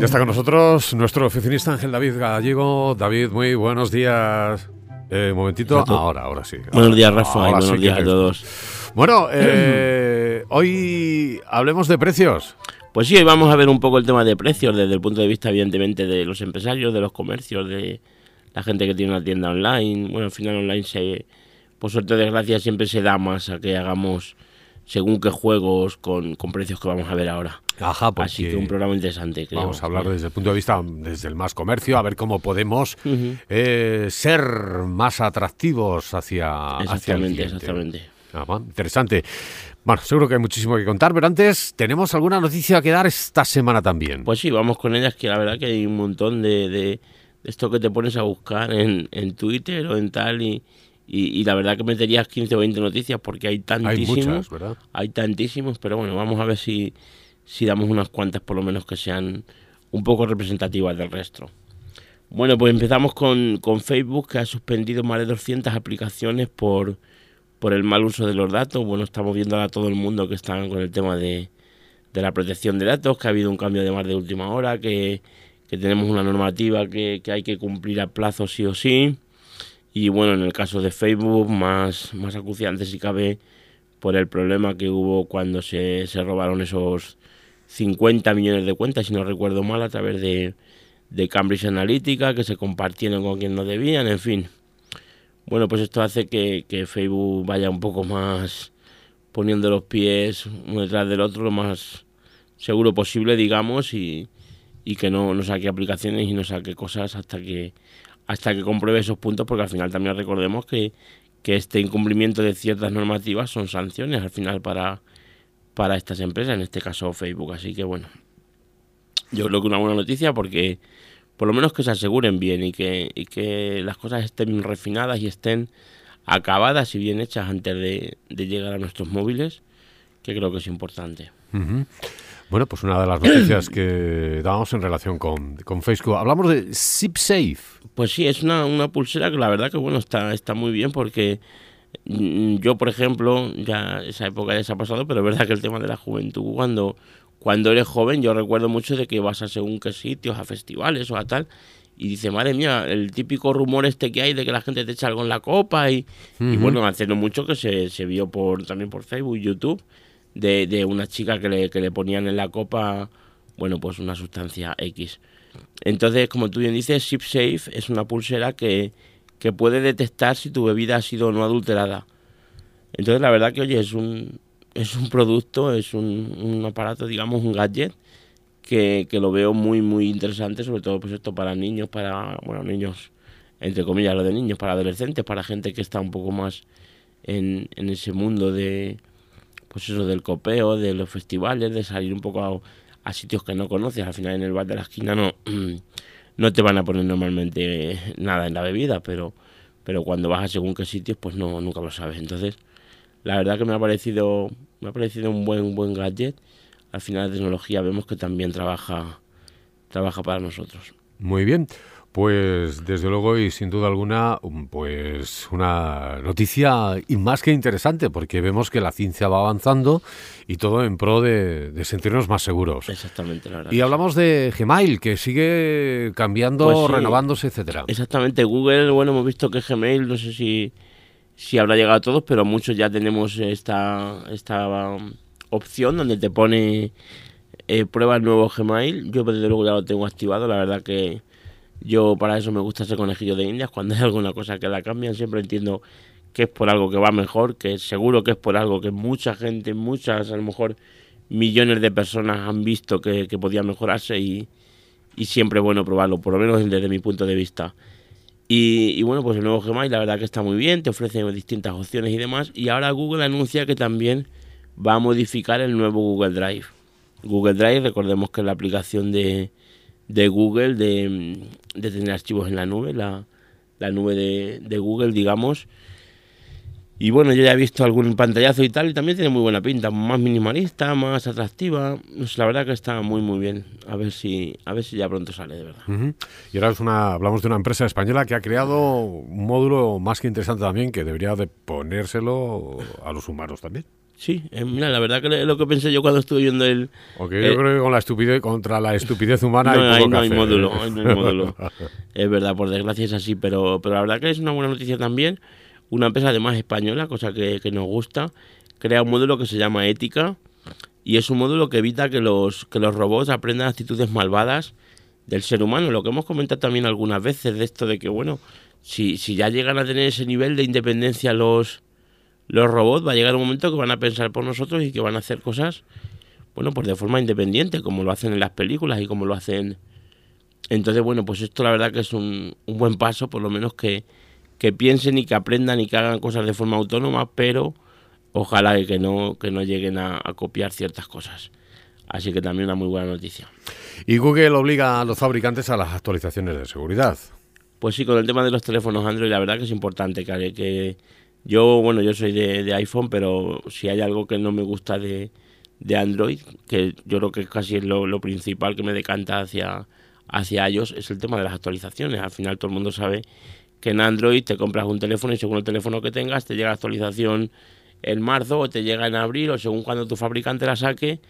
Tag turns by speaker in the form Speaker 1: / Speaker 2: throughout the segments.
Speaker 1: Ya está con nosotros nuestro oficinista Ángel David Gallego. David, muy buenos días. Eh, momentito, ahora, ahora sí.
Speaker 2: buenos días, Rafa, y buenos días a todos.
Speaker 1: Bueno, eh, hoy hablemos de precios.
Speaker 2: Pues sí, hoy vamos a ver un poco el tema de precios desde el punto de vista, evidentemente, de los empresarios, de los comercios, de la gente que tiene una tienda online. Bueno, al final online, se, por suerte de desgracia, siempre se da más a que hagamos según qué juegos con, precios que vamos a ver ahora.
Speaker 1: Ajá, pues
Speaker 2: Así que un programa interesante.
Speaker 1: Vamos a hablar desde el punto de vista, desde el más comercio, a ver cómo podemos eh, ser más atractivos hacia, hacia el cliente.
Speaker 2: Exactamente,
Speaker 1: interesante. Bueno, seguro que hay muchísimo que contar, pero antes, ¿tenemos alguna noticia que dar esta semana también?
Speaker 2: Pues sí, vamos con ellas, que la verdad que hay un montón de, de, esto que te pones a buscar en, en Twitter o en tal y y, la verdad que meterías 15 o 20 noticias porque hay tantísimos.
Speaker 1: Hay muchas, ¿verdad?
Speaker 2: Hay tantísimos, pero bueno, vamos a ver si, si damos unas cuantas por lo menos que sean un poco representativas del resto. Bueno, pues empezamos con, con Facebook, que ha suspendido más de 200 aplicaciones por, por el mal uso de los datos. Bueno, estamos viendo a todo el mundo que están con el tema de, de la protección de datos, que ha habido un cambio de más de última hora, que, que tenemos una normativa que, que hay que cumplir a plazo sí o sí y bueno, en el caso de Facebook, más, más acuciante si cabe por el problema que hubo cuando se, se robaron esos 50 millones de cuentas, si no recuerdo mal, a través de, de Cambridge Analytica, que se compartieron con quien no debían, en fin. Bueno, pues esto hace que, que, Facebook vaya un poco más poniendo los pies uno detrás del otro, lo más seguro posible, digamos, y, y que no, no saque aplicaciones y no saque cosas hasta que hasta que compruebe esos puntos, porque al final también recordemos que, este incumplimiento de ciertas normativas son sanciones al final para, para estas empresas, en este caso Facebook. Así que bueno, yo creo que una buena noticia porque por lo menos que se aseguren bien y que, y que las cosas estén refinadas y estén acabadas y bien hechas antes de, llegar a nuestros móviles, que creo que es importante.
Speaker 1: Bueno, pues una de las noticias que dábamos en relación con, Facebook. Hablamos de SipSafe.
Speaker 2: Pues sí, es una, una pulsera que la verdad que bueno está, está muy bien porque mm, yo, por ejemplo, ya esa época ya se ha pasado, pero es verdad que el tema de la juventud, cuando, cuando eres joven, yo recuerdo mucho de que vas a según qué sitios, a festivales o a tal, y dice, madre mía, el típico rumor este que hay de que la gente te echa algo en la copa, y, y bueno, hace no mucho que se, se vio por también por Facebook, YouTube, de, de una chica que le, que le ponían en la copa, bueno, pues una sustancia X. Entonces, como tú bien dices, ShipSafe es una pulsera que, que puede detectar si tu bebida ha sido no adulterada. Entonces, la verdad que, oye, es un, es un producto, es un, un aparato, digamos, un gadget que, que, lo veo muy, muy interesante, sobre todo pues esto para niños, para, bueno, niños, entre comillas, lo de niños, para adolescentes, para gente que está un poco más en, en ese mundo de, pues eso del copeo, de los festivales, de salir un poco a, sitios que no conoces. Al final en el bar de la esquina no, no te van a poner normalmente nada en la bebida, pero, pero cuando vas a según qué sitios, pues no, nunca lo sabes. Entonces, la verdad que me ha parecido, me ha parecido un buen, buen gadget. Al final la tecnología vemos que también trabaja, trabaja para nosotros.
Speaker 1: Muy bien. Pues desde luego y sin duda alguna, pues una noticia y más que interesante, porque vemos que la ciencia va avanzando y todo en pro de, sentirnos más seguros.
Speaker 2: Exactamente, la verdad.
Speaker 1: Y hablamos de Gmail, que sigue cambiando, pues renovándose, etcétera.
Speaker 2: Exactamente, Google, bueno, hemos visto que Gmail, no sé si, si habrá llegado a todos, pero muchos ya tenemos esta, esta um, opción donde te pone eh, prueba el nuevo Gmail. Yo desde luego ya lo tengo activado, la verdad que yo para eso me gusta ese conejillo de indias. Cuando hay alguna cosa que la cambian, siempre entiendo que es por algo que va mejor, que seguro que es por algo que mucha gente, muchas, a lo mejor millones de personas han visto que, podía mejorarse y, y siempre es bueno probarlo, por lo menos desde mi punto de vista. Y, y, bueno, pues el nuevo Gmail la verdad que está muy bien, te ofrece distintas opciones y demás. Y ahora Google anuncia que también va a modificar el nuevo Google Drive. Google Drive, recordemos que es la aplicación de, de Google de, tener archivos en la nube, la, nube de, Google, digamos. Y bueno, yo ya he visto algún pantallazo y tal, y también tiene muy buena pinta, más minimalista, más atractiva. la verdad que está muy muy bien. A ver si, a ver si ya pronto sale, de verdad.
Speaker 1: Y ahora es una, hablamos de una empresa española que ha creado un módulo más que interesante también, que debería de ponérselo a los humanos también.
Speaker 2: Sí, eh, mira, la verdad que es lo que pensé yo cuando estuve viendo el...
Speaker 1: Porque yo creo que con la estupidez, contra la estupidez humana no, hay,
Speaker 2: no
Speaker 1: hay
Speaker 2: módulo, no hay módulo. es verdad, por desgracia es así, pero, pero la verdad que es una buena noticia también una empresa además española, cosa que, nos gusta, crea un módulo que se llama Ética y es un módulo que evita que los, que los robots aprendan actitudes malvadas del ser humano. Lo que hemos comentado también algunas veces de esto de que, bueno, si, si ya llegan a tener ese nivel de independencia los, los robots, va a llegar un momento que van a pensar por nosotros y que van a hacer cosas, bueno, pues de forma independiente, como lo hacen en las películas y como lo hacen... Entonces, bueno, pues esto la verdad que es un, un buen paso, por lo menos que, que piensen y que aprendan y que hagan cosas de forma autónoma, pero ojalá que no, que no lleguen a, copiar ciertas cosas. Así que también una muy buena noticia.
Speaker 1: ¿Y Google obliga a los fabricantes a las actualizaciones de seguridad?
Speaker 2: Pues sí, con el tema de los teléfonos Android, la verdad que es importante que, que yo, bueno, yo soy de, iPhone, pero si hay algo que no me gusta de, Android, que yo creo que casi es lo, lo, principal que me decanta hacia, hacia ellos, es el tema de las actualizaciones. Al final todo el mundo sabe que en Android te compras un teléfono y según el teléfono que tengas te llega actualización en marzo o te llega en abril o según cuando tu fabricante la saque.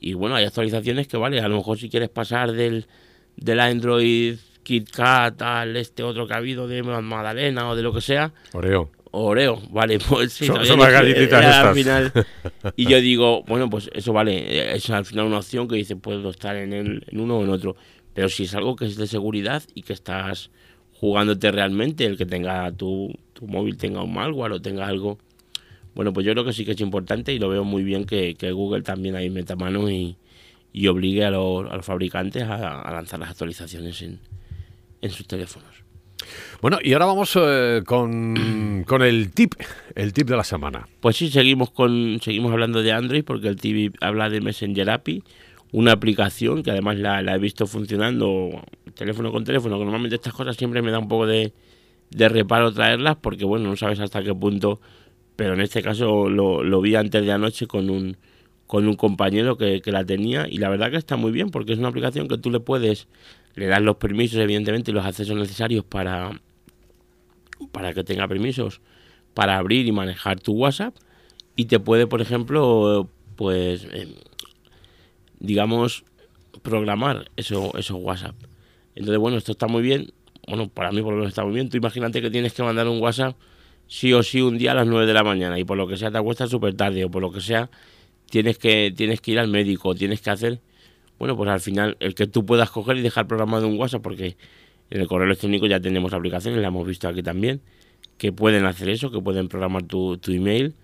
Speaker 2: Y bueno, hay actualizaciones que vale, a lo mejor si quieres pasar del, del Android KitKat al este otro que ha habido de Magdalena o de lo que sea.
Speaker 1: Oreo.
Speaker 2: Oreo, vale, pues sí.
Speaker 1: Son, las galletitas
Speaker 2: estas. Al final, y yo digo, bueno, pues eso vale, es al final una opción que dice, puedo estar en, el, en uno o en otro. Pero si es algo que es de seguridad y que estás jugándote realmente, el que tenga tu, tu móvil tenga un malware o tenga algo. Bueno, pues yo creo que sí que es importante y lo veo muy bien que, Google también ahí meta mano y, y obligue a, los, a los fabricantes a, lanzar las actualizaciones en, en sus teléfonos.
Speaker 1: Bueno, y ahora vamos eh, con, con, el tip, el tip de la semana.
Speaker 2: Pues sí, seguimos con seguimos hablando de Android porque el tip habla de Messenger API, una aplicación que además la, he visto funcionando teléfono con teléfono, que normalmente estas cosas siempre me da un poco de, reparo traerlas porque bueno, no sabes hasta qué punto, pero en este caso lo, vi antes de anoche con un, con un compañero que, la tenía y la verdad que está muy bien porque es una aplicación que tú le puedes, le das los permisos evidentemente y los accesos necesarios para, para que tenga permisos para abrir y manejar tu WhatsApp y te puede, por ejemplo, pues... Em, digamos, programar eso, esos WhatsApp. Entonces, bueno, esto está muy bien. Bueno, para mí por lo menos está muy bien. Tú imagínate que tienes que mandar un WhatsApp sí o sí un día a las 9 de la mañana y por lo que sea te acuestas súper tarde o por lo que sea tienes que, tienes que ir al médico, tienes que hacer... Bueno, pues al final el que tú puedas coger y dejar programado un WhatsApp porque en el correo electrónico ya tenemos aplicaciones, la hemos visto aquí también, que pueden hacer eso, que pueden programar tu, tu email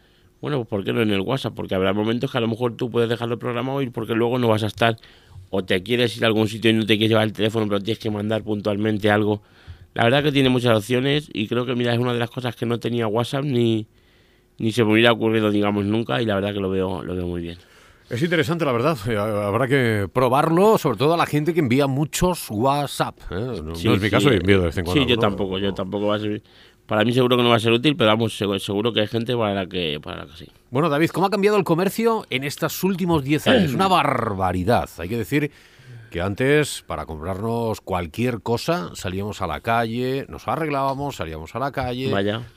Speaker 2: bueno, pues ¿por qué no en el WhatsApp? Porque habrá momentos que a lo mejor tú puedes dejarlo programado y porque luego no vas a estar o te quieres ir a algún sitio y no te quieres llevar el teléfono, pero tienes que mandar puntualmente algo. La verdad que tiene muchas opciones y creo que mira es una de las cosas que no tenía WhatsApp ni, ni se me hubiera ocurrido, digamos, nunca y la verdad que lo veo, lo veo muy bien.
Speaker 1: Es interesante, la verdad. Eh, habrá que probarlo, sobre todo a la gente que envía muchos WhatsApp. ¿eh? No, es mi caso, envío de vez en cuando.
Speaker 2: Sí, yo tampoco, yo tampoco va a servir. Para mí seguro que no va a ser útil, pero vamos, seguro que hay gente para la que, para la que sí.
Speaker 1: Bueno, David, ¿cómo ha cambiado el comercio en estos últimos 10 años? Una barbaridad. Hay que decir que antes, para comprarnos cualquier cosa, salíamos a la calle, nos arreglábamos, salíamos a la calle,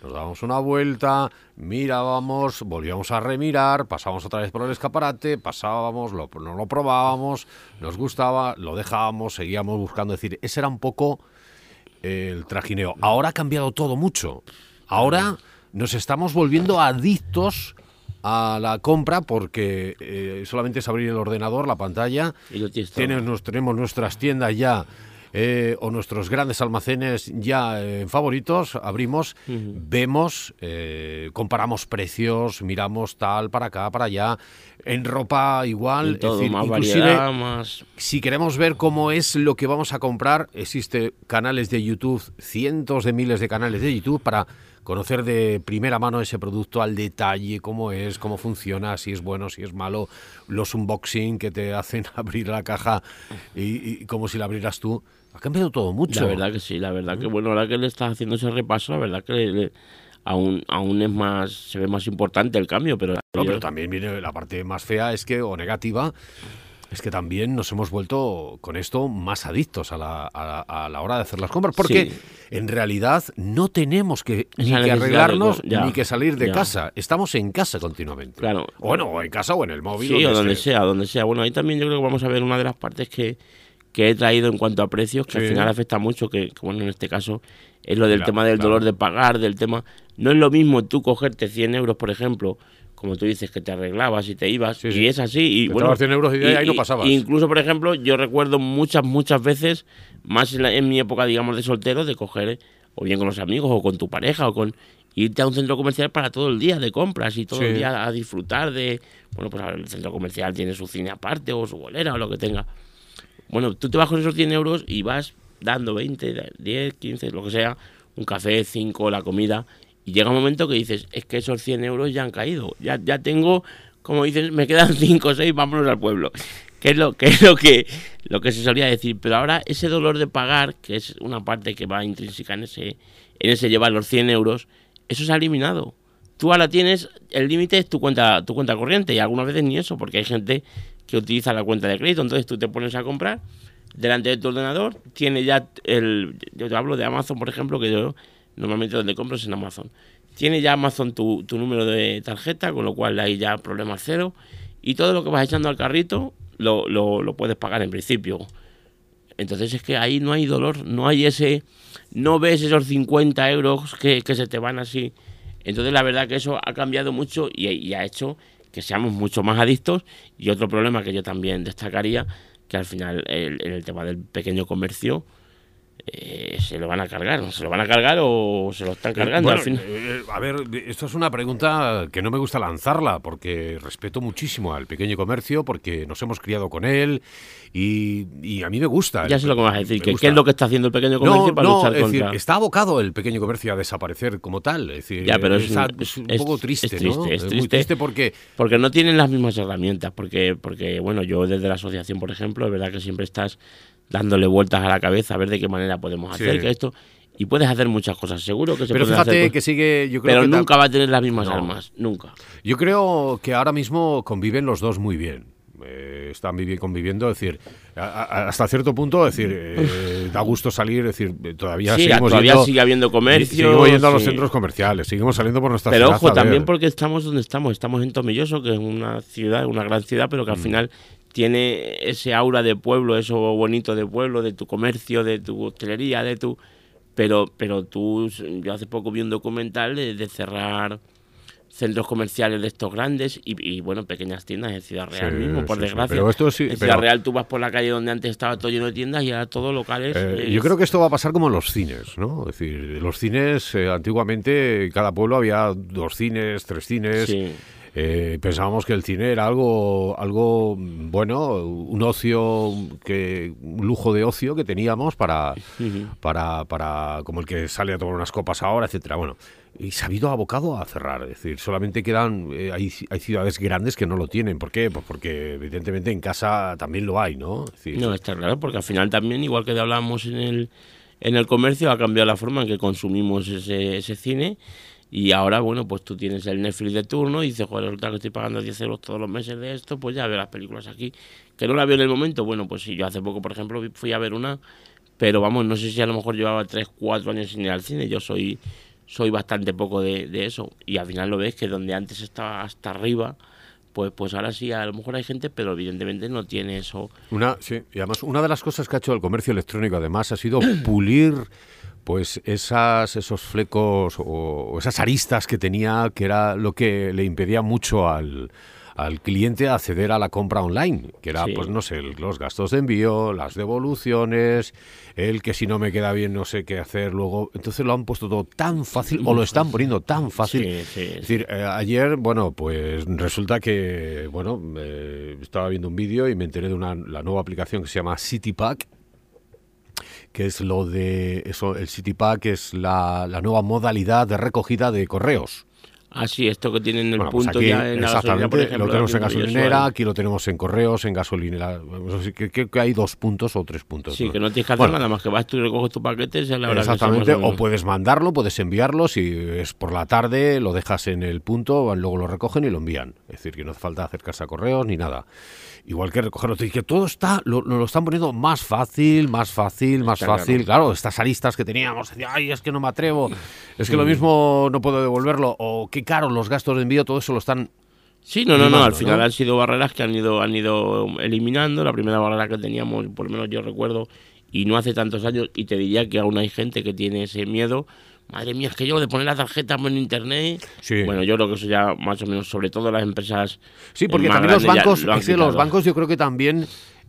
Speaker 1: nos dábamos una vuelta, mirábamos, volvíamos a remirar, pasábamos otra vez por el escaparate, pasábamos, lo, no lo probábamos, nos gustaba, lo dejábamos, seguíamos buscando. Es decir, ese era un poco el trajineo. Ahora ha cambiado todo mucho. Ahora nos estamos volviendo adictos a la compra porque eh, solamente es abrir el ordenador, la pantalla,
Speaker 2: y
Speaker 1: tenemos, tenemos nuestras tiendas ya eh, o nuestros grandes almacenes ya en favoritos, abrimos, vemos, eh, comparamos precios, miramos tal para acá, para allá, en ropa igual,
Speaker 2: más
Speaker 1: si queremos ver cómo es lo que vamos a comprar, existe canales de YouTube, cientos de miles de canales de YouTube para conocer de primera mano ese producto al detalle, cómo es, cómo funciona, si es bueno, si es malo, los unboxing que te hacen abrir la caja y como si la abrieras tú. Ha cambiado todo mucho.
Speaker 2: La verdad que sí, la verdad que bueno, ahora que le estás haciendo ese repaso, la verdad que aún, aún es más, se ve más importante el cambio, pero...
Speaker 1: pero también viene la parte más fea es que, o negativa, es que también nos hemos vuelto con esto más adictos a la, a la, hora de hacer las compras, porque en realidad no tenemos que, ni que arreglarnos ni que salir de casa, estamos en casa continuamente.
Speaker 2: Claro.
Speaker 1: Bueno, o en casa o en el móvil.
Speaker 2: Sí, o donde sea, donde sea. Bueno, ahí también yo creo que vamos a ver una de las partes que, que he traído en cuanto a precios, que al final afecta mucho, que, bueno, en este caso es lo del tema del dolor de pagar, del tema... No es lo mismo tú cogerte 100 euros, por ejemplo, como tú dices, que te arreglabas y te ibas, y es así. Y, bueno,
Speaker 1: 100 euros y, ahí no pasabas.
Speaker 2: Incluso, por ejemplo, yo recuerdo muchas, muchas veces, más en, mi época, digamos, de soltero, de coger, o bien con los amigos, o con tu pareja, o con irte a un centro comercial para todo el día de compras y todo el día a disfrutar de... Bueno, pues el centro comercial tiene su cine aparte, o su bolera, o lo que tenga. Bueno, tú te vas con esos 100 euros y vas dando 20, 10, 15, lo que sea, un café, 5, la comida, y llega un momento que dices, es que esos 100 euros ya han caído, ya, ya tengo, como dices, me quedan 5 o 6, vámonos al pueblo. Que es, lo, que es lo que lo que se solía decir. Pero ahora ese dolor de pagar, que es una parte que va intrínseca en ese, en ese llevar los 100 euros, eso se ha eliminado. Tú ahora tienes, el límite es tu cuenta, tu cuenta corriente, y algunas veces ni eso, porque hay gente que utiliza la cuenta de crédito. Entonces tú te pones a comprar delante de tu ordenador, tiene ya el. Yo te hablo de Amazon, por ejemplo, que yo normalmente donde compro es en Amazon. Tiene ya Amazon tu, tu número de tarjeta, con lo cual hay ya problema cero. Y todo lo que vas echando al carrito lo, lo, lo puedes pagar en principio. Entonces es que ahí no hay dolor, no hay ese. No ves esos 50 euros que, que se te van así. Entonces la verdad que eso ha cambiado mucho y, ha hecho que seamos mucho más adictos. Y otro problema que yo también destacaría, que al final en el, tema del pequeño comercio, eh, se lo van a cargar, se lo van a cargar o se lo están eh, cargando al final.
Speaker 1: Eh, a ver, esto es una pregunta que no me gusta lanzarla porque respeto muchísimo al pequeño comercio porque nos hemos criado con él y, a mí me gusta.
Speaker 2: Ya sé lo que vas a decir, que, ¿qué es lo que está haciendo el pequeño comercio para luchar contra?
Speaker 1: está abocado el pequeño comercio a desaparecer como tal, es decir,
Speaker 2: ya, pero es,
Speaker 1: un poco triste,
Speaker 2: es triste, es triste,
Speaker 1: porque
Speaker 2: porque no tienen las mismas herramientas, porque porque bueno, yo desde la asociación, por ejemplo, es verdad que siempre estás dándole vueltas a la cabeza a ver de qué manera podemos hacer que esto y puedes hacer muchas cosas, seguro que se
Speaker 1: Pero fíjate que sigue, yo creo
Speaker 2: Pero nunca va a tener las mismas armas, nunca.
Speaker 1: Yo creo que ahora mismo conviven los dos muy bien. Eh, están conviviendo, es decir, hasta cierto punto, es decir, eh, da gusto salir, es decir, todavía seguimos
Speaker 2: todavía sigue habiendo comercio.
Speaker 1: Seguimos yendo a los centros comerciales, seguimos saliendo por nuestra
Speaker 2: Pero
Speaker 1: ojo,
Speaker 2: también porque estamos donde estamos, estamos en Tomilloso, que es una ciudad, una gran ciudad, pero que al mm. final tiene ese aura de pueblo, eso bonito de pueblo, de tu comercio, de tu hostelería, de tu... Pero, pero tú, yo hace poco vi un documental de, cerrar centros comerciales de estos grandes y, bueno, pequeñas tiendas en Ciudad Real mismo, por desgracia.
Speaker 1: Pero esto sí,
Speaker 2: en Ciudad Real tú vas por la calle donde antes estaba todo lleno de tiendas y ahora todo locales.
Speaker 1: Eh, yo creo que esto va a pasar como en los cines, ¿no? Es decir, los cines, eh, antiguamente, cada pueblo había dos cines, tres cines. Eh, pensábamos que el cine era algo, algo bueno, un ocio, que, un lujo de ocio que teníamos para, para, para, como el que sale a tomar unas copas ahora, etcétera. Bueno, y se ha habido abocado a cerrar. Es decir, solamente quedan, eh, hay, hay, ciudades grandes que no lo tienen. ¿Por qué? Pues porque evidentemente en casa también lo hay, ¿no?
Speaker 2: no, está claro, porque al final también, igual que hablábamos en el, en el comercio, ha cambiado la forma en que consumimos ese, ese cine y ahora, bueno, pues tú tienes el Netflix de turno y dices, joder, resulta que estoy pagando 10 euros todos los meses de esto, pues ya veo las películas aquí. Que no la veo en el momento, bueno, pues sí, yo hace poco, por ejemplo, fui a ver una, pero vamos, no sé si a lo mejor llevaba 3, 4 años sin ir al cine, yo soy, soy bastante poco de, eso. Y al final lo ves que donde antes estaba hasta arriba, pues, pues ahora sí, a lo mejor hay gente, pero evidentemente no tiene eso.
Speaker 1: Una, sí, y además una de las cosas que ha hecho el comercio electrónico además ha sido pulir pues esas, esos flecos o, esas aristas que tenía, que era lo que le impedía mucho al, al cliente acceder a la compra online, que era, pues no sé, los gastos de envío, las devoluciones, el que si no me queda bien no sé qué hacer luego. Entonces lo han puesto todo tan fácil, o lo están poniendo tan fácil. es decir, eh, ayer, bueno, pues resulta que, bueno, eh, estaba viendo un vídeo y me enteré de una, la nueva aplicación que se llama CityPack, que es lo de eso, el CityPack es la, la nueva modalidad de recogida de correos.
Speaker 2: Ah, sí, esto que tienen el
Speaker 1: Bueno, pues
Speaker 2: punto
Speaker 1: aquí,
Speaker 2: ya en
Speaker 1: exactamente,
Speaker 2: por ejemplo,
Speaker 1: lo tenemos en gasolinera, aquí lo tenemos en correos, en gasolinera. sé, que, hay dos puntos o tres puntos.
Speaker 2: Sí,
Speaker 1: ¿no?
Speaker 2: que no tienes que hacer
Speaker 1: Bueno,
Speaker 2: nada más que vas tú y recoges tu paquete, es la hora
Speaker 1: Exactamente,
Speaker 2: o
Speaker 1: puedes mandarlo, puedes enviarlo, si es por la tarde, lo dejas en el punto, luego lo recogen y lo envían. Es decir, que no hace falta acercarse a correos ni nada. Igual que recogerlo, que todo está, lo, lo están poniendo más fácil, más fácil, más
Speaker 2: Está
Speaker 1: fácil. Claro. estas aristas que teníamos, decía, ay, es que no me atrevo, es que lo mismo no puedo devolverlo, o qué caro los gastos de envío, todo eso lo están
Speaker 2: Sí, no, no, no, al final han sido barreras que han ido, han ido eliminando. La primera barrera que teníamos, por lo menos yo recuerdo, y no hace tantos años, y te diría que aún hay gente que tiene ese miedo. Madre mía, es que yo de poner la tarjeta en internet.
Speaker 1: Sí.
Speaker 2: Bueno, yo creo que eso ya más o menos, sobre todo las empresas.
Speaker 1: Sí, porque también los bancos,
Speaker 2: lo han
Speaker 1: es que los bancos yo creo que también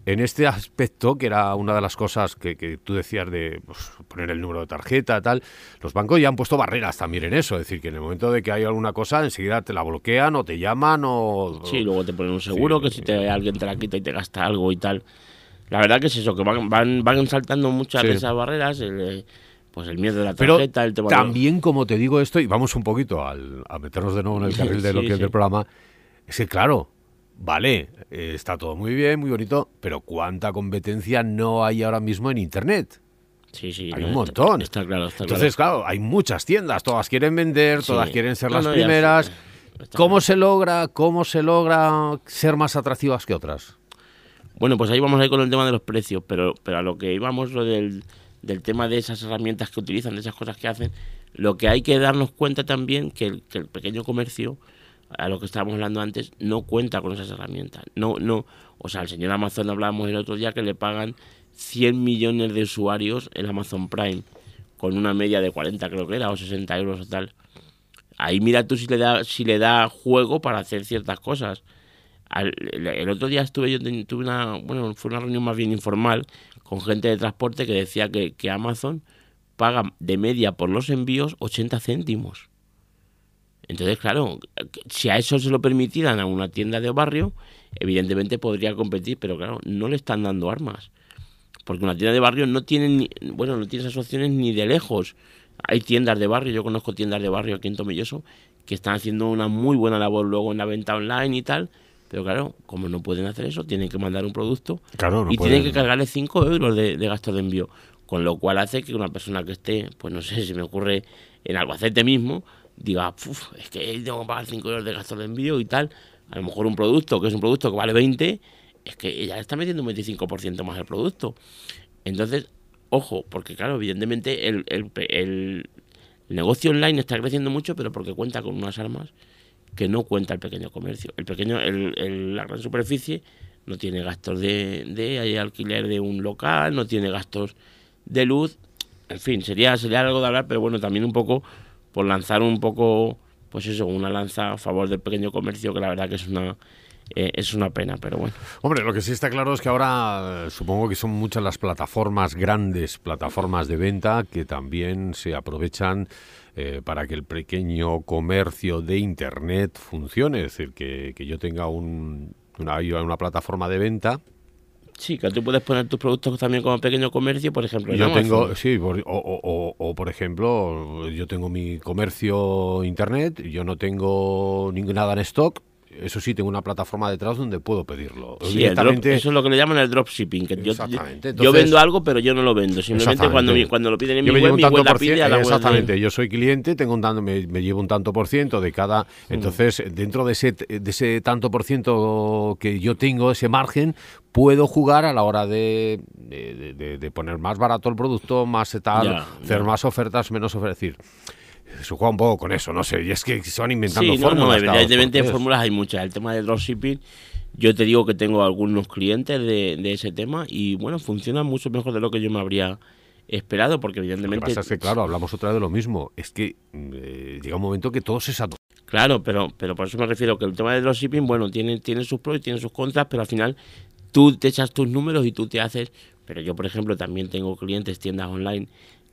Speaker 1: en este aspecto, que era una de las cosas que, que tú decías de pues, poner el número de tarjeta, tal, los bancos ya han puesto barreras también en eso. Es decir, que en el momento de que hay alguna cosa, enseguida te la bloquean o te llaman o...
Speaker 2: Sí, luego te ponen un seguro
Speaker 1: Sí.
Speaker 2: que si te, alguien te la quita y te gasta algo y tal. La verdad que es eso, que van, van, van saltando muchas
Speaker 1: Sí.
Speaker 2: de esas barreras. el, eh, pues el miedo de la
Speaker 1: Pero
Speaker 2: tarjeta, el tema de-
Speaker 1: también, como te digo esto, y vamos un poquito al- a meternos de nuevo en el carril de lo que es del programa, es que claro, vale, eh, está todo muy bien, muy bonito, pero ¿cuánta competencia no hay ahora mismo en Internet?
Speaker 2: Sí, sí.
Speaker 1: Hay
Speaker 2: no,
Speaker 1: un montón.
Speaker 2: Está, claro, está
Speaker 1: Entonces, claro, hay muchas tiendas, todas quieren vender,
Speaker 2: Sí.
Speaker 1: todas quieren ser
Speaker 2: No,
Speaker 1: las
Speaker 2: no,
Speaker 1: primeras. ¿Cómo
Speaker 2: claro.
Speaker 1: se logra, cómo se logra ser más atractivas que otras?
Speaker 2: Bueno, pues ahí vamos a ir con el tema de los precios, pero, pero a lo que íbamos, lo del, del tema de esas herramientas que utilizan, de esas cosas que hacen, lo que hay que darnos cuenta también que el, que el pequeño comercio, a lo que estábamos hablando antes, no cuenta con esas herramientas. No, no, o sea, al señor Amazon hablábamos el otro día que le pagan 100 millones de usuarios en Amazon Prime, con una media de 40 creo que era, o 60 euros o tal. Ahí mira tú si le da, si le da juego para hacer ciertas cosas. Al- el, el otro día estuve yo tuve una bueno fue una reunión más bien informal con gente de transporte que decía que, que Amazon paga de media por los envíos 80 céntimos entonces claro si a eso se lo permitieran a una tienda de barrio evidentemente podría competir pero claro no le están dando armas. Porque una tienda de barrio no tiene ni- bueno no tiene esas opciones ni de lejos. Hay tiendas de barrio yo conozco tiendas de barrio aquí en Tomelloso que están haciendo una muy buena labor luego en la venta online y tal pero claro como no pueden hacer eso tienen que mandar un producto
Speaker 1: Claro, no
Speaker 2: y
Speaker 1: pueden-
Speaker 2: tienen que cargarle 5 euros de, de gasto de envío con lo cual hace que una persona que esté pues no sé si me ocurre en Albacete mismo diga "Uf, es que tengo que pagar 5 euros de gasto de envío y tal a lo mejor un producto que es un producto que vale 20 es que ella está metiendo un 25% más el producto entonces, ojo, porque claro, evidentemente el, el, negocio online está creciendo mucho, pero porque cuenta con unas armas que no cuenta el pequeño comercio. El pequeño, el, el- la gran superficie no tiene gastos de, de alquiler de un local, no tiene gastos de luz. En fin, sería, sería algo de hablar, pero bueno, también un poco por lanzar un poco, pues eso, una lanza a favor del pequeño comercio, que la verdad que es una, eh, es una pena, pero bueno.
Speaker 1: Hombre, lo que sí está claro es que ahora eh, supongo que son muchas las plataformas, grandes plataformas de venta, que también se aprovechan eh, para que el pequeño comercio de Internet funcione. Es decir, que, que yo tenga un, una, una plataforma de venta
Speaker 2: Sí, que tú puedes poner tus productos también como pequeño comercio, por ejemplo.
Speaker 1: Yo
Speaker 2: Amazon.
Speaker 1: tengo, sí, por- o, o- por ejemplo, yo tengo mi comercio internet, yo no tengo ningún nada en stock, eso sí, tengo una plataforma detrás donde puedo pedirlo.
Speaker 2: Sí, drop- eso es lo que le llaman el dropshipping. Que yo,
Speaker 1: Exactamente,
Speaker 2: yo vendo algo, pero yo no lo vendo. Simplemente cuando, cuando lo piden en
Speaker 1: Yo
Speaker 2: mi web, mi web la pide a la web
Speaker 1: exactamente, yo soy cliente, tengo un tanto, me, me llevo un tanto por ciento de cada, entonces dentro de ese, de ese tanto por ciento que yo tengo, ese margen, puedo jugar a la hora de, de, de- de poner más barato el producto, más tal,
Speaker 2: Ya,
Speaker 1: hacer más ofertas, menos ofertas, es decir, se juega un poco con eso, no sé, y es que se van inventando
Speaker 2: Sí, no, no,
Speaker 1: fórmulas. cada dos
Speaker 2: evidentemente fórmulas hay muchas. El tema de dropshipping, yo te digo que tengo algunos clientes de, de ese tema y bueno, funciona mucho mejor de lo que yo me habría esperado, porque
Speaker 1: Lo que
Speaker 2: evidentemente...
Speaker 1: pasa es que, claro, hablamos otra vez de lo mismo. Es que eh, llega un momento que todo se satura.
Speaker 2: Claro, pero, pero por eso me refiero que el tema de dropshipping, bueno, tiene, tiene sus pros y tiene sus contras, pero al final tú te echas tus números y tú te haces. Pero yo, por ejemplo, también tengo clientes, tiendas online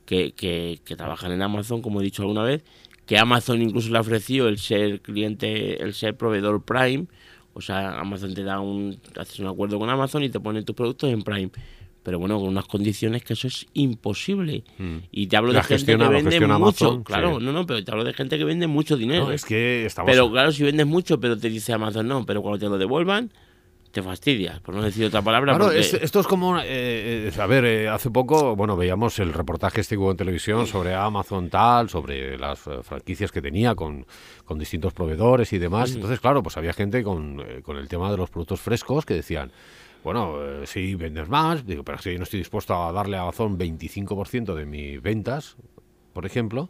Speaker 2: que, que, que trabajan en Amazon, como he dicho alguna vez, que Amazon incluso le ha ofrecido el ser cliente, el ser proveedor Prime. O sea, Amazon te da un, haces un acuerdo con Amazon y te ponen tus productos en Prime. pero bueno, con unas condiciones que eso es imposible.
Speaker 1: Mm.
Speaker 2: Y te hablo
Speaker 1: La
Speaker 2: de gente que vende mucho.
Speaker 1: Amazon,
Speaker 2: claro,
Speaker 1: sí.
Speaker 2: no, no, pero te hablo de gente que vende mucho dinero.
Speaker 1: No, es que estamos...
Speaker 2: Pero claro, si vendes mucho, pero te dice Amazon no, pero cuando te lo devuelvan, te fastidias, por no decir otra palabra.
Speaker 1: Claro,
Speaker 2: porque-
Speaker 1: es- esto es como, eh, eh, a ver, eh, hace poco, bueno, veíamos el reportaje este que hubo en televisión sobre Amazon tal, sobre las eh, franquicias que tenía con, con distintos proveedores y demás. Entonces, claro, pues había gente con, eh, con el tema de los productos frescos que decían, bueno, eh, sí, vendes más, digo, pero que yo no estoy dispuesto a darle a Amazon 25% de mis ventas, por ejemplo,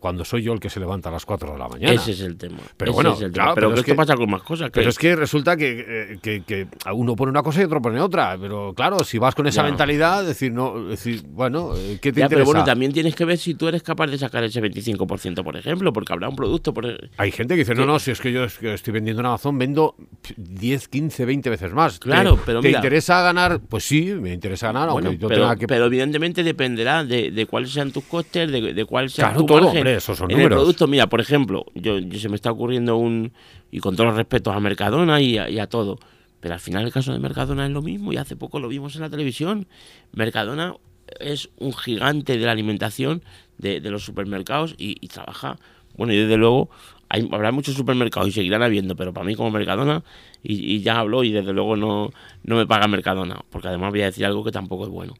Speaker 1: cuando soy yo el que se levanta a las 4 de la mañana.
Speaker 2: Ese es el tema.
Speaker 1: Pero
Speaker 2: ese
Speaker 1: bueno,
Speaker 2: es el
Speaker 1: claro,
Speaker 2: tema. pero,
Speaker 1: pero es
Speaker 2: esto
Speaker 1: que-
Speaker 2: pasa con más cosas.
Speaker 1: Pero es que resulta que, eh, que, que uno pone una cosa y otro pone otra. Pero claro, si vas con esa
Speaker 2: Ya.
Speaker 1: mentalidad, decir, no, decir, bueno, eh, ¿qué te
Speaker 2: Ya, pero
Speaker 1: interesa?
Speaker 2: bueno, también tienes que ver si tú eres capaz de sacar ese 25%, por ejemplo, porque habrá un producto. Por... e-,
Speaker 1: Hay gente que dice, no, no, si es que yo estoy vendiendo en Amazon, vendo 10, 15, 20 veces más. ¿Te-
Speaker 2: Claro, pero
Speaker 1: ¿Te
Speaker 2: mira-
Speaker 1: interesa ganar? Pues sí, me interesa ganar,
Speaker 2: Bueno,
Speaker 1: aunque yo
Speaker 2: pero,
Speaker 1: tenga que...
Speaker 2: pero evidentemente dependerá de, de cuáles sean tus costes, de, de cuál sea
Speaker 1: Claro,
Speaker 2: tu
Speaker 1: todo,
Speaker 2: margen
Speaker 1: hombre, esos son
Speaker 2: en el
Speaker 1: números.
Speaker 2: producto. Mira, por ejemplo, yo, yo se me está ocurriendo un y con todos los respetos a Mercadona y a, y a todo, pero al final el caso de Mercadona es lo mismo y hace poco lo vimos en la televisión. Mercadona es un gigante de la alimentación de, de los supermercados y, y trabaja, bueno, y desde luego hay, habrá muchos supermercados y seguirán habiendo, pero para mí como Mercadona, y, y ya habló y desde luego no, no me paga Mercadona, porque además voy a decir algo que tampoco es bueno.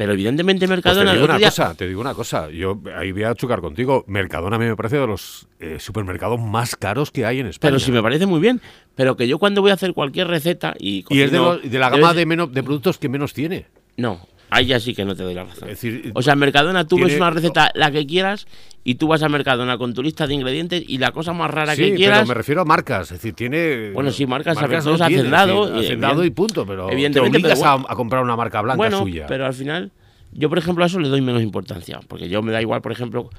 Speaker 2: Pero evidentemente
Speaker 1: Pues te
Speaker 2: Mercadona...
Speaker 1: digo una
Speaker 2: día-
Speaker 1: cosa, te digo una cosa. Yo ahí voy a chocar contigo. Mercadona a mí me parece de los eh, supermercados más caros que hay en España.
Speaker 2: Pero si me parece muy bien. Pero que yo cuando voy a hacer cualquier receta y...
Speaker 1: Y es de, los- de la gama de, menos, de productos que menos tiene.
Speaker 2: No, ahí ya sí que no te doy la razón.
Speaker 1: Es decir,
Speaker 2: O sea, Mercadona tú ves una receta, la que quieras, y tú vas a Mercadona con tu lista de ingredientes y la cosa más rara
Speaker 1: sí,
Speaker 2: que quieras...
Speaker 1: pero me refiero a marcas. Es decir, tiene.
Speaker 2: Bueno, sí, marcas,
Speaker 1: no
Speaker 2: Hacendado,
Speaker 1: tiene,
Speaker 2: Hacendado,
Speaker 1: es decir,
Speaker 2: y
Speaker 1: Hacendado y punto, pero
Speaker 2: evidentemente,
Speaker 1: te obligas
Speaker 2: pero
Speaker 1: a- a, comprar una marca blanca
Speaker 2: bueno,
Speaker 1: suya.
Speaker 2: pero al final, yo por ejemplo a eso le doy menos importancia, porque yo me da igual, por ejemplo,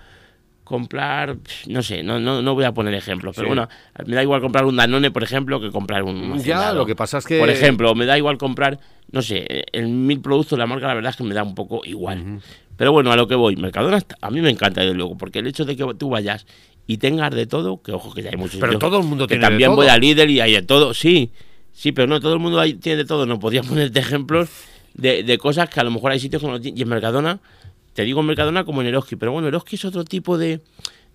Speaker 2: comprar, no sé, no, no, no voy a poner ejemplos, pero
Speaker 1: Sí.
Speaker 2: bueno, me da igual comprar un Danone, por ejemplo, que comprar un
Speaker 1: Ya, lo que pasa es que-
Speaker 2: Por ejemplo, me da igual comprar, no sé, en mil productos la marca la verdad es que me da un poco igual. Pero bueno, a lo que voy, Mercadona a mí me encanta desde luego, porque el hecho de que tú vayas y tengas de todo, que ojo que ya hay muchos
Speaker 1: Pero
Speaker 2: sitios
Speaker 1: todo el mundo
Speaker 2: que
Speaker 1: tiene de
Speaker 2: también
Speaker 1: todo.
Speaker 2: voy a Lidl y hay de todo, sí, sí, pero no todo el mundo hay- tiene de todo, no podía ponerte ejemplos de, de cosas que a lo mejor hay sitios que no tienen, y en Mercadona, te digo Mercadona como en Eroski, pero bueno, Eroski es otro tipo de,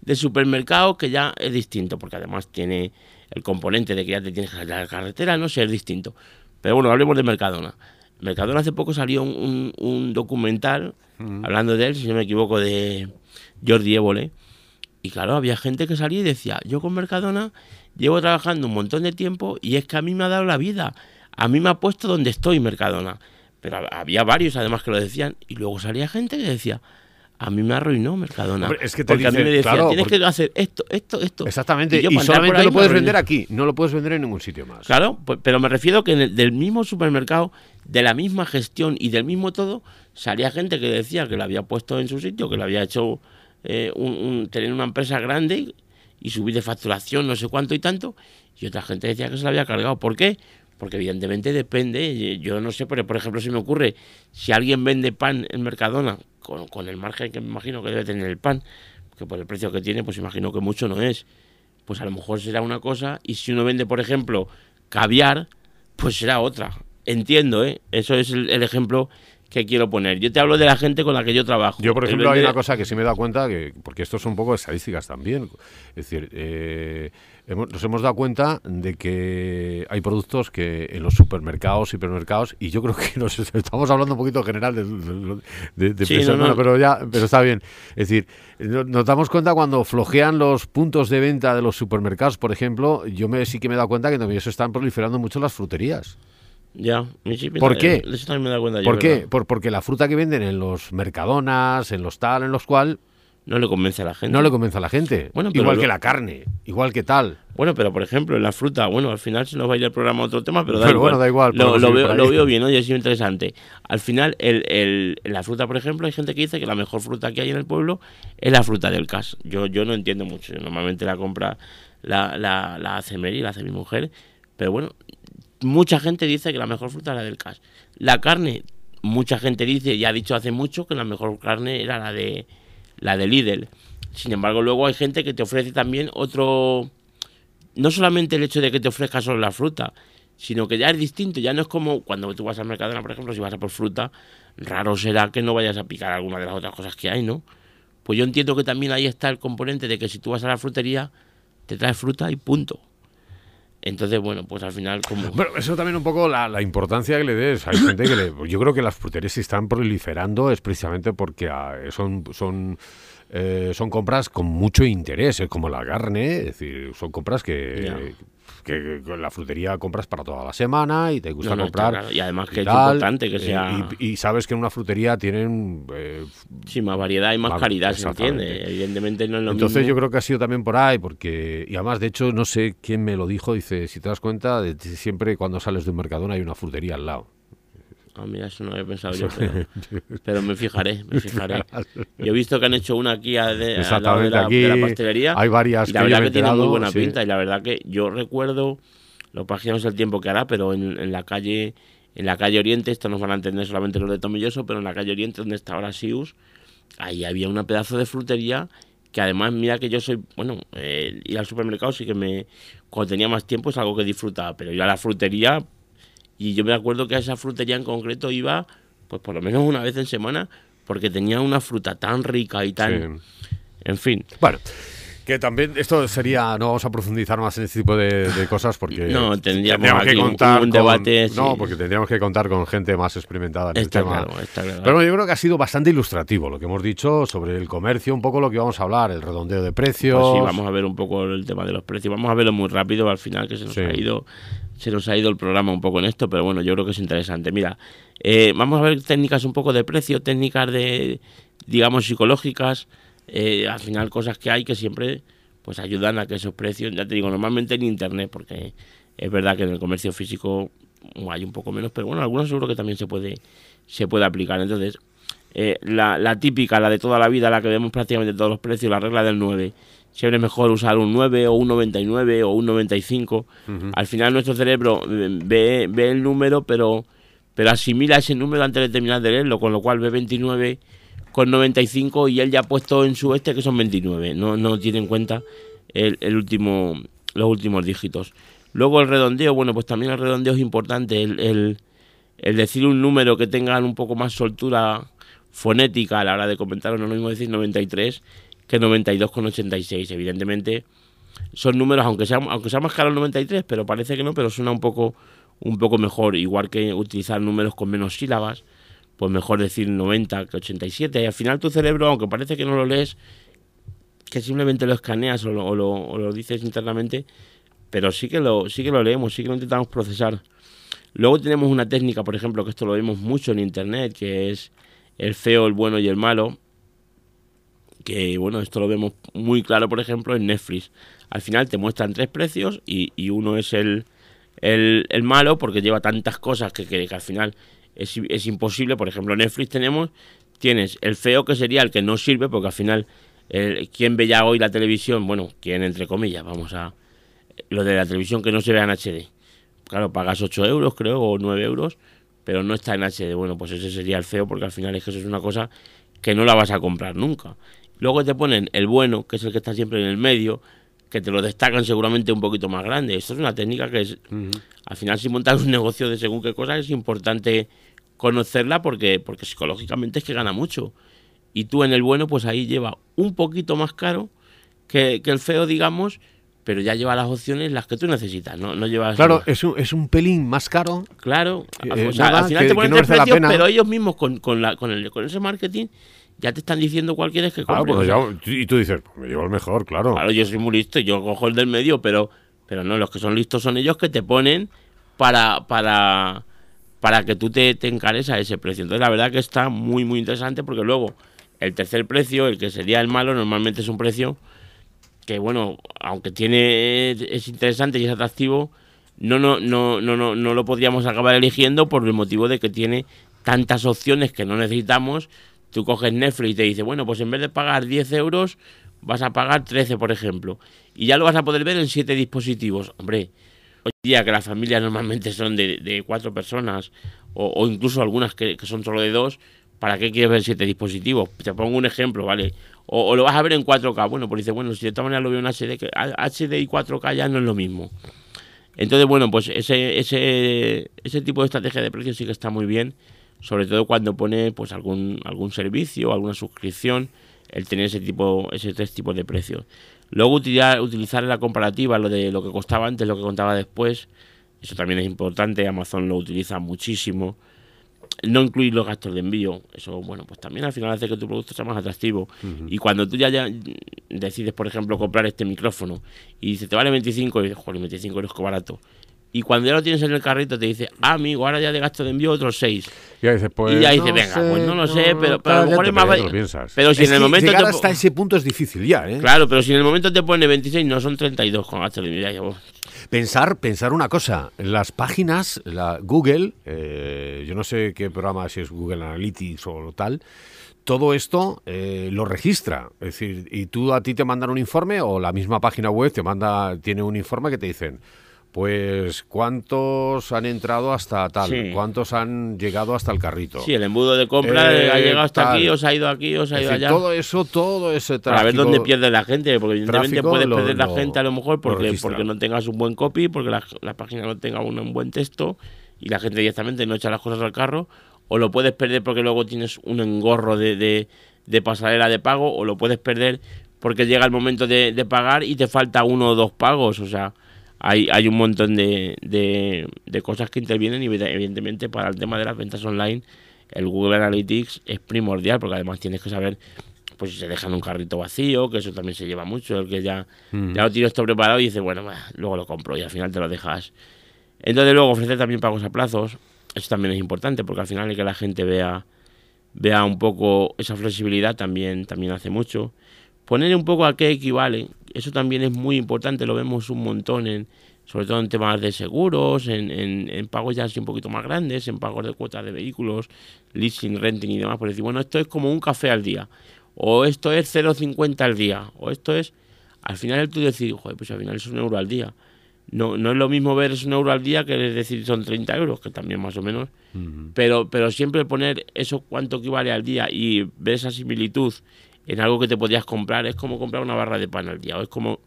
Speaker 2: de supermercado que ya es distinto, porque además tiene el componente de que ya te tienes que salir a la carretera, no sé, es distinto. Pero bueno, hablemos de Mercadona. Mercadona hace poco salió un, un- un documental, hablando de él, si no me equivoco, de Jordi Évole. Y claro, había gente que salía y decía, yo con Mercadona llevo trabajando un montón de tiempo y es que a mí me ha dado la vida. A mí me ha puesto donde estoy Mercadona. Pero hab- había varios además que lo decían. Y luego salía gente que decía, a mí me arruinó Mercadona.
Speaker 1: Hombre, es que te
Speaker 2: porque a mí me decía,
Speaker 1: claro,
Speaker 2: tienes
Speaker 1: porque-
Speaker 2: que hacer esto, esto, esto.
Speaker 1: Exactamente,
Speaker 2: yo
Speaker 1: y,
Speaker 2: entrar por
Speaker 1: solamente lo puedes vender aquí, no lo puedes vender en ningún sitio más.
Speaker 2: Claro, pues, pero me refiero que en el- del mismo supermercado, de la misma gestión y del mismo todo, salía gente que decía que lo había puesto en su sitio, que lo había hecho eh, un, un- tener una empresa grande y, y subir de facturación no sé cuánto y tanto, y otra gente decía que se lo había cargado. ¿Por qué? Porque evidentemente depende, yo no sé, pero por ejemplo se me ocurre, si alguien vende pan en Mercadona, con, con el margen que me imagino que debe tener el pan, que por el precio que tiene, pues imagino que mucho no es, pues a lo mejor será una cosa, y si uno vende, por ejemplo, caviar, pues será otra. Entiendo, ¿eh? Eso es el, el ejemplo que quiero poner. Yo te hablo de la gente con la que yo trabajo.
Speaker 1: Yo, por ejemplo, hay una cosa que sí me he dado cuenta, que, porque esto son un poco estadísticas también. Es decir, eh, hemos- nos hemos dado cuenta de que hay productos que en los supermercados, hipermercados, y yo creo que nos estamos hablando un poquito en general de, de, de- de
Speaker 2: Sí,
Speaker 1: empresas,
Speaker 2: no, no.
Speaker 1: bueno, pero ya, pero está bien. Es decir, no- nos damos cuenta cuando flojean los puntos de venta de los supermercados, por ejemplo, yo me, sí que me he dado cuenta que también se están proliferando mucho las fruterías.
Speaker 2: Ya, sí, sí,
Speaker 1: ¿Por
Speaker 2: mira,
Speaker 1: qué?
Speaker 2: de Eso también me yo,
Speaker 1: ¿Por qué? porque la fruta que venden en los mercadonas, en los tal, en los cual,
Speaker 2: No le convence a la gente.
Speaker 1: no le convence a la gente.
Speaker 2: Bueno, pero
Speaker 1: igual
Speaker 2: lo-
Speaker 1: que la carne, igual que tal.
Speaker 2: Bueno, pero por ejemplo, en la fruta, bueno, al final se nos va a ir el programa a otro tema, pero da
Speaker 1: Pero
Speaker 2: igual.
Speaker 1: bueno, da igual,
Speaker 2: Lo, veo, lo veo bien, oye, es interesante. Al final, el, el- en la fruta, por ejemplo, hay gente que dice que la mejor fruta que hay en el pueblo es la fruta del CAS. Yo, yo no entiendo mucho. Normalmente la compra, la, la, la hace Mary, la hace mi mujer. Pero bueno, mucha gente dice que la mejor fruta es la del CAS. La carne, mucha gente dice, y ha dicho hace mucho, que la mejor carne era la de la de Lidl. Sin embargo, luego hay gente que te ofrece también otro. No solamente el hecho de que te ofrezca solo la fruta, sino que ya es distinto, ya no es como cuando tú vas al Mercadona, por ejemplo, si vas a por fruta, raro será que no vayas a picar alguna de las otras cosas que hay, ¿no? Pues yo entiendo que también ahí está el componente de que si tú vas a la frutería, te traes fruta y punto. Entonces, bueno, pues al final como...
Speaker 1: Eso también un poco la, importancia que le des. Hay gente que le... Yo creo que las fruterías se están proliferando es precisamente porque ah, son... son eh, son compras con mucho interés, es como la carne, es decir, son compras que, que, la frutería compras para toda la semana y te gusta comprar.
Speaker 2: Y además que es importante que eh, sea.
Speaker 1: y, sabes que en una frutería tienen.
Speaker 2: Eh, sí, más variedad y más, calidad, se entiende. Evidentemente no es lo
Speaker 1: Entonces yo creo que ha sido también por ahí, porque. Y además, de hecho, no sé quién me lo dijo, dice: si te das cuenta, siempre cuando sales de un mercadón hay una frutería al lado.
Speaker 2: Ah, mira, eso no había pensado yo, pero, me fijaré, me fijaré. Yo he visto que han hecho una aquí a, de, lado de la, pastelería.
Speaker 1: Hay varias
Speaker 2: y la verdad que tiene muy buena pinta. Y la verdad que yo recuerdo, lo no sé el tiempo que hará, pero en, la calle en la calle Oriente, esto nos van a entender solamente los de Tomilloso, pero en la calle Oriente, donde está ahora Sius, ahí había una pedazo de frutería que además, mira que yo soy, bueno, eh, ir al supermercado sí que me, cuando tenía más tiempo es algo que disfrutaba, pero yo a la frutería, y yo me acuerdo que a esa frutería en concreto iba, pues por lo menos una vez en semana, porque tenía una fruta tan rica y tan... En fin.
Speaker 1: Bueno. Que también esto sería, no vamos a profundizar más en este tipo de, cosas porque
Speaker 2: no, tendríamos, que contar un, debate.
Speaker 1: No, porque tendríamos que contar con gente más experimentada en el tema. Pero yo creo que ha sido bastante ilustrativo lo que hemos dicho sobre el comercio, un poco lo que vamos a hablar, el redondeo de precios. Pues
Speaker 2: sí, vamos a ver un poco el tema de los precios. Vamos a verlo muy rápido al final que se nos ha ido se nos ha ido el programa un poco en esto, pero bueno, yo creo que es interesante. Mira, eh, vamos a ver técnicas un poco de precio, técnicas de, digamos, psicológicas, eh, al final cosas que hay que siempre pues ayudan a que esos precios, ya te digo, normalmente en internet, porque es verdad que en el comercio físico hay un poco menos, pero bueno, algunos seguro que también se puede, se puede aplicar. Entonces, eh, la, la, típica, la de toda la vida, la que vemos prácticamente todos los precios, la regla del 9 siempre es mejor usar un 9 o un 99 o un 95. Al final nuestro cerebro eh, ve, ve el número, pero, pero asimila ese número antes de terminar de leerlo, con lo cual ve 29 con 95 y él ya ha puesto en su este que son 29. No, no tiene en cuenta el, el último, los últimos dígitos. Luego el redondeo, bueno, pues también el redondeo es importante. El, el, el decir un número que tenga un poco más soltura fonética a la hora de comentar, no es lo mismo decir 93 que 92,86. Evidentemente son números, aunque sea, aunque sea más caro el 93, pero parece que no, pero suena un poco, un poco mejor. Igual que utilizar números con menos sílabas, pues mejor decir 90 que 87. Y al final tu cerebro, aunque parece que no lo lees, que simplemente lo escaneas o lo, o lo, dices internamente, pero sí que, lo, sí que lo leemos, sí que lo intentamos procesar. Luego tenemos una técnica, por ejemplo, que esto lo vemos mucho en Internet, que es el feo, el bueno y el malo que bueno, esto lo vemos muy claro, por ejemplo, en Netflix. Al final te muestran tres precios y, uno es el, el, malo porque lleva tantas cosas que, que, al final es, es, imposible. Por ejemplo, en Netflix tenemos, tienes el feo que sería el que no sirve porque al final, el, ¿quién ve ya hoy la televisión? Bueno, ¿quién entre comillas? Vamos a... Lo de la televisión que no se vea en HD. Claro, pagas 8 euros creo o 9 euros, pero no está en HD. Bueno, pues ese sería el feo porque al final es que eso es una cosa que no la vas a comprar nunca. Luego te ponen el bueno, que es el que está siempre en el medio, que te lo destacan seguramente un poquito más grande. Esto es una técnica que es, al final si montas un negocio de según qué cosas es importante conocerla porque, porque psicológicamente es que gana mucho. Y tú en el bueno pues ahí lleva un poquito más caro que, el feo, digamos, pero ya lleva las opciones las que tú necesitas, ¿no? no llevas
Speaker 1: claro, es un, es un pelín más caro.
Speaker 2: Claro, eh, al final te ponen tres precios, pero ellos mismos con, con, la, con, el, con ese marketing ya te están diciendo cuál quieres que compres.
Speaker 1: y tú dices, pues me llevo el mejor, claro.
Speaker 2: Claro, yo soy muy listo, yo cojo el del medio, pero, pero no, los que son listos son ellos que te ponen para, para, para que tú te, te encares a ese precio. Entonces, la verdad que está muy, muy interesante porque luego el tercer precio, el que sería el malo, normalmente es un precio que, bueno, aunque tiene es interesante y es atractivo, no, no, no, no, no, no lo podríamos acabar eligiendo por el motivo de que tiene tantas opciones que no necesitamos Tú coges Netflix y te dice, bueno, pues en vez de pagar 10 euros, vas a pagar 13, por ejemplo. Y ya lo vas a poder ver en 7 dispositivos. Hombre, hoy día que las familias normalmente son de, de cuatro personas, o, incluso algunas que, son solo de dos, ¿para qué quieres ver 7 dispositivos? Te pongo un ejemplo, ¿vale? O, lo vas a ver en 4K. Bueno, pues dice, bueno, si de todas maneras lo veo en HD, que HD y 4K ya no es lo mismo. Entonces, bueno, pues ese, ese, ese tipo de estrategia de precios sí que está muy bien, sobre todo cuando pone pues algún, algún servicio, alguna suscripción, el tener ese tipo, ese tres tipos de precios. Luego utilizar, utilizar la comparativa, lo de lo que costaba antes, lo que contaba después, eso también es importante, Amazon lo utiliza muchísimo. No incluir los gastos de envío, eso bueno, pues también al final hace que tu producto sea más atractivo. Y cuando tú ya, ya, decides, por ejemplo, comprar este micrófono y dices, te vale 25, y dices, joder, 25 euros que barato. Y cuando ya lo tienes en el carrito te dice, ah, amigo, ahora ya de gasto de envío otros 6.
Speaker 1: Y ya dices, pues,
Speaker 2: y ya dices,
Speaker 1: no
Speaker 2: venga,
Speaker 1: sé,
Speaker 2: pues no lo sé, pero, pero
Speaker 1: tal,
Speaker 2: a lo mejor es más...
Speaker 1: lo piensas.
Speaker 2: Pero si
Speaker 1: Es
Speaker 2: en el momento
Speaker 1: llegar
Speaker 2: te
Speaker 1: hasta ese punto es difícil ya, ¿eh?
Speaker 2: Claro, pero si en el momento te pone 26, no son 32 con gasto de envío. ya, ya, vos.
Speaker 1: Pensar, pensar una cosa, las páginas, la Google, eh, yo no sé qué programa, si es Google Analytics o tal, todo esto eh, lo registra. Es decir, y tú a ti te mandan un informe o la misma página web te manda, tiene un informe que te dicen, pues cuántos han entrado hasta tal,
Speaker 2: Sí.
Speaker 1: cuántos han llegado hasta el carrito.
Speaker 2: Sí, el embudo de compra
Speaker 1: Eh,
Speaker 2: ha llegado hasta
Speaker 1: tal.
Speaker 2: aquí, os ha ido aquí, os ha
Speaker 1: Es
Speaker 2: ido
Speaker 1: decir,
Speaker 2: allá.
Speaker 1: todo eso, todo ese tráfico.
Speaker 2: Para ver dónde pierde la gente, porque evidentemente puedes
Speaker 1: lo-
Speaker 2: perder la
Speaker 1: lo-
Speaker 2: gente a lo mejor porque, porque no tengas un buen copy, porque la, la página no tenga un, un buen texto y la gente directamente no echa las cosas al carro, o lo puedes perder porque luego tienes un engorro de, de, de pasarela de pago, o lo puedes perder porque llega el momento de, de pagar y te falta uno o dos pagos, o sea, hay, hay un montón de, de, de cosas que intervienen y evidentemente para el tema de las ventas online el Google Analytics es primordial porque además tienes que saber pues si se dejan un carrito vacío, que eso también se lleva mucho, el que ya, ya lo tienes todo preparado y dices, bueno, bah, luego lo compro y al final te lo dejas. Entonces luego ofrecer también pagos a plazos, eso también es importante porque al final el que la gente vea vea un poco esa flexibilidad también, también hace mucho. Poner un poco a qué equivale, eso también es muy importante, lo vemos un montón en, sobre todo en temas de seguros, en, en, en pagos ya así un poquito más grandes, en pagos de cuotas de vehículos, leasing, renting y demás, por decir, bueno, esto es como un café al día, o esto es 0,50 al día, o esto es, al final tú decir, joder, pues al final es un euro al día. No, no es lo mismo ver es un euro al día que decir son 30 euros, que también más o menos, pero, pero siempre poner eso cuánto equivale al día y ver esa similitud en algo que te podías comprar es como comprar una barra de pan al día, o es como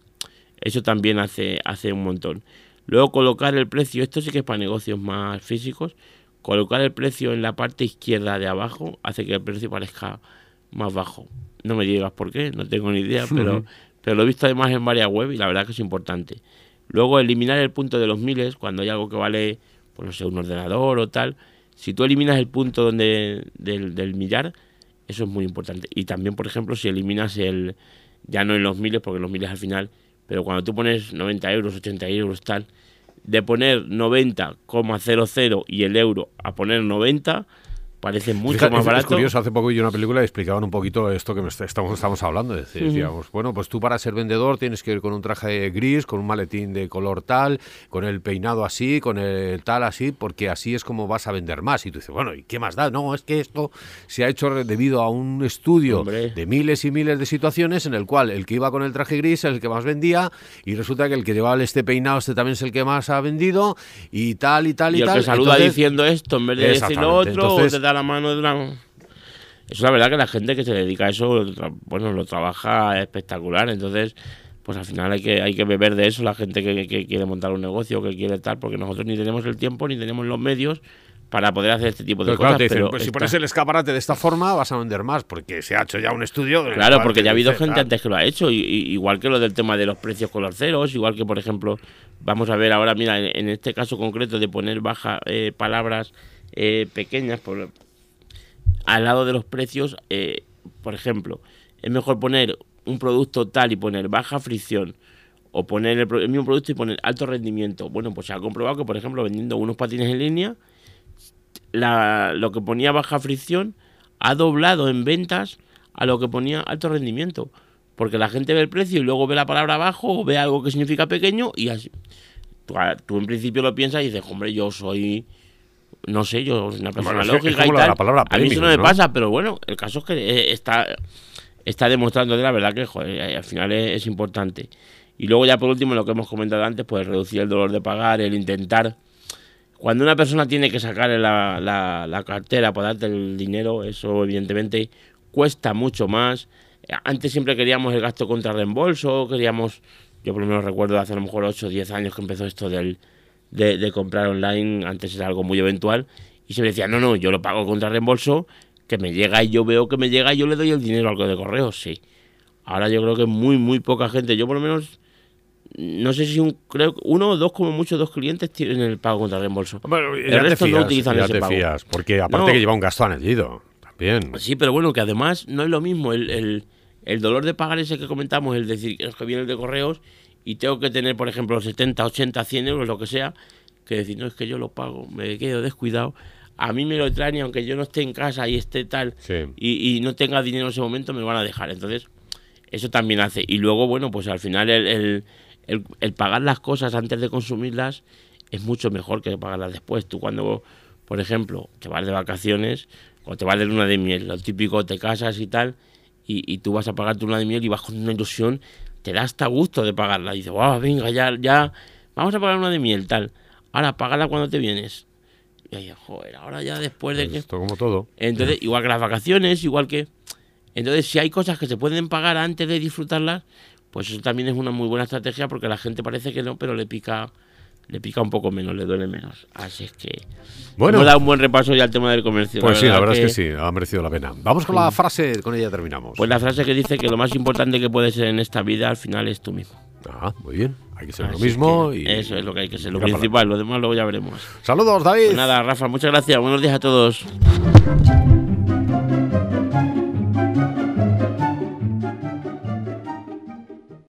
Speaker 2: eso también hace, hace un montón. Luego colocar el precio, esto sí que es para negocios más físicos, colocar el precio en la parte izquierda de abajo hace que el precio parezca más bajo. No me digas por qué, no tengo ni idea, pero, pero lo he visto además en varias webs y la verdad que es importante. Luego eliminar el punto de los miles, cuando hay algo que vale, pues no sé, un ordenador o tal, si tú eliminas el punto donde del, del millar, eso es muy importante. Y también, por ejemplo, si eliminas el, ya no en los miles, porque los miles al final, pero cuando tú pones 90 euros, 80 euros, tal, de poner 90,00 y el euro a poner 90, parece mucho más
Speaker 1: es-
Speaker 2: barato.
Speaker 1: Es curioso, hace poco vi una película y explicaban un poquito esto que me está- estamos, estamos hablando. Es decir, decíamos, bueno, pues tú para ser vendedor tienes que ir con un traje gris, con un maletín de color tal, con el peinado así, con el tal así, porque así es como vas a vender más. Y tú dices, bueno, ¿y qué más da? No, es que esto se ha hecho debido a un estudio
Speaker 2: Hombre.
Speaker 1: de miles y miles de situaciones en el cual el que iba con el traje gris es el que más vendía y resulta que el que llevaba este peinado este también es el que más ha vendido y tal y tal y,
Speaker 2: y el
Speaker 1: tal.
Speaker 2: que saluda
Speaker 1: Entonces,
Speaker 2: diciendo esto en vez de decir otro,
Speaker 1: entonces-
Speaker 2: o te da la mano de una... Eso la verdad que la gente que se dedica a eso, bueno, lo trabaja espectacular. Entonces, pues al final hay que, hay que beber de eso la gente que, que quiere montar un negocio, que quiere tal, porque nosotros ni tenemos el tiempo ni tenemos los medios para poder hacer este tipo de
Speaker 1: Pero claro,
Speaker 2: cosas.
Speaker 1: te dicen,
Speaker 2: pero
Speaker 1: pues si pones el escaparate de esta forma vas a vender más, porque se ha hecho ya un estudio.
Speaker 2: Claro, porque ya ha habido
Speaker 1: dice,
Speaker 2: gente
Speaker 1: tal.
Speaker 2: antes que lo ha hecho, y, y- igual que lo del tema de los precios con los ceros, igual que, por ejemplo, vamos a ver ahora, mira, en, en este caso concreto de poner baja eh, palabras eh, pequeñas por, al lado de los precios, eh, por ejemplo, es mejor poner un producto tal y poner baja fricción, o poner el, mismo producto y poner alto rendimiento. Bueno, pues se ha comprobado que, por ejemplo, vendiendo unos patines en línea, lo que ponía baja fricción ha doblado en ventas a lo que ponía alto rendimiento. Porque la gente ve el precio y luego ve la palabra bajo o ve algo que significa pequeño y así. Tú, tú en principio lo piensas y dices, hombre, yo soy, no sé, yo soy una persona lógica y tal.
Speaker 1: la palabra
Speaker 2: a mí eso no me pasa, pero bueno, el caso es que eh, está, está demostrando de la verdad que joder, eh, al final es, es importante. Y luego ya por último lo que hemos comentado antes, pues reducir el dolor de pagar, el intentar cuando una persona tiene que sacar la, la- la cartera para darte el dinero, eso evidentemente cuesta mucho más. Antes siempre queríamos el gasto contra reembolso, queríamos, yo por lo menos recuerdo hace a lo mejor 8 o 10 años que empezó esto del, de, de comprar online, antes era algo muy eventual, y se me decía, no, no, yo lo pago contra reembolso, que me llega y yo veo que me llega y yo le doy el dinero algo de correo, sí. Ahora yo creo que muy, muy poca gente, yo por lo menos, no sé si un, creo uno o dos, como mucho, dos clientes tienen el pago contra reembolso.
Speaker 1: Bueno,
Speaker 2: el
Speaker 1: te
Speaker 2: resto no utilizan
Speaker 1: ya
Speaker 2: ese
Speaker 1: te
Speaker 2: pago.
Speaker 1: fías, porque aparte
Speaker 2: No.
Speaker 1: que lleva un gasto añadido, también.
Speaker 2: Sí, pero bueno, que además no es lo mismo el, el- el dolor de pagar ese que comentamos, el decir es que viene el de correos y tengo que tener, por ejemplo, 70, 80, 100 euros, lo que sea, que decir, no, es que yo lo pago, me quedo descuidado. A mí me lo traen y aunque yo no esté en casa y esté tal
Speaker 1: Sí.
Speaker 2: y, y no tenga dinero en ese momento, me van a dejar. Entonces, eso también hace. Y luego, bueno, pues al final el, el- el- el pagar las cosas antes de consumirlas es mucho mejor que pagarlas después. Tú cuando, por ejemplo, te vas de vacaciones o te vas de luna de miel, lo típico, te casas y tal, y, y tú vas a pagar tu luna de miel y vas con una ilusión, te da hasta gusto de pagarla. Dices, wow, venga, ya, ya, vamos a pagar una de miel, tal. Ahora, págala cuando te vienes. Y ahí, joder, ahora ya después de que...
Speaker 1: Esto como todo.
Speaker 2: Entonces, igual que las vacaciones, igual que... Entonces, si hay cosas que se pueden pagar antes de disfrutarlas, pues eso también es una muy buena estrategia porque la gente parece que no, pero le pica le pica un poco menos, le duele menos. Así es que
Speaker 1: Bueno.
Speaker 2: hemos dado un buen repaso ya al tema del comercio.
Speaker 1: Pues sí, la verdad es que sí, ha merecido la pena. Vamos con la frase, con ella terminamos.
Speaker 2: Pues la frase que dice que lo más importante que puedes ser en esta vida al final es tú mismo.
Speaker 1: Ah, muy bien, hay que ser lo mismo. Y...
Speaker 2: Eso es lo que hay que ser, lo
Speaker 1: para
Speaker 2: principal, lo demás luego ya veremos.
Speaker 1: Saludos, David.
Speaker 2: Pues nada, Rafa, muchas gracias, buenos días a todos.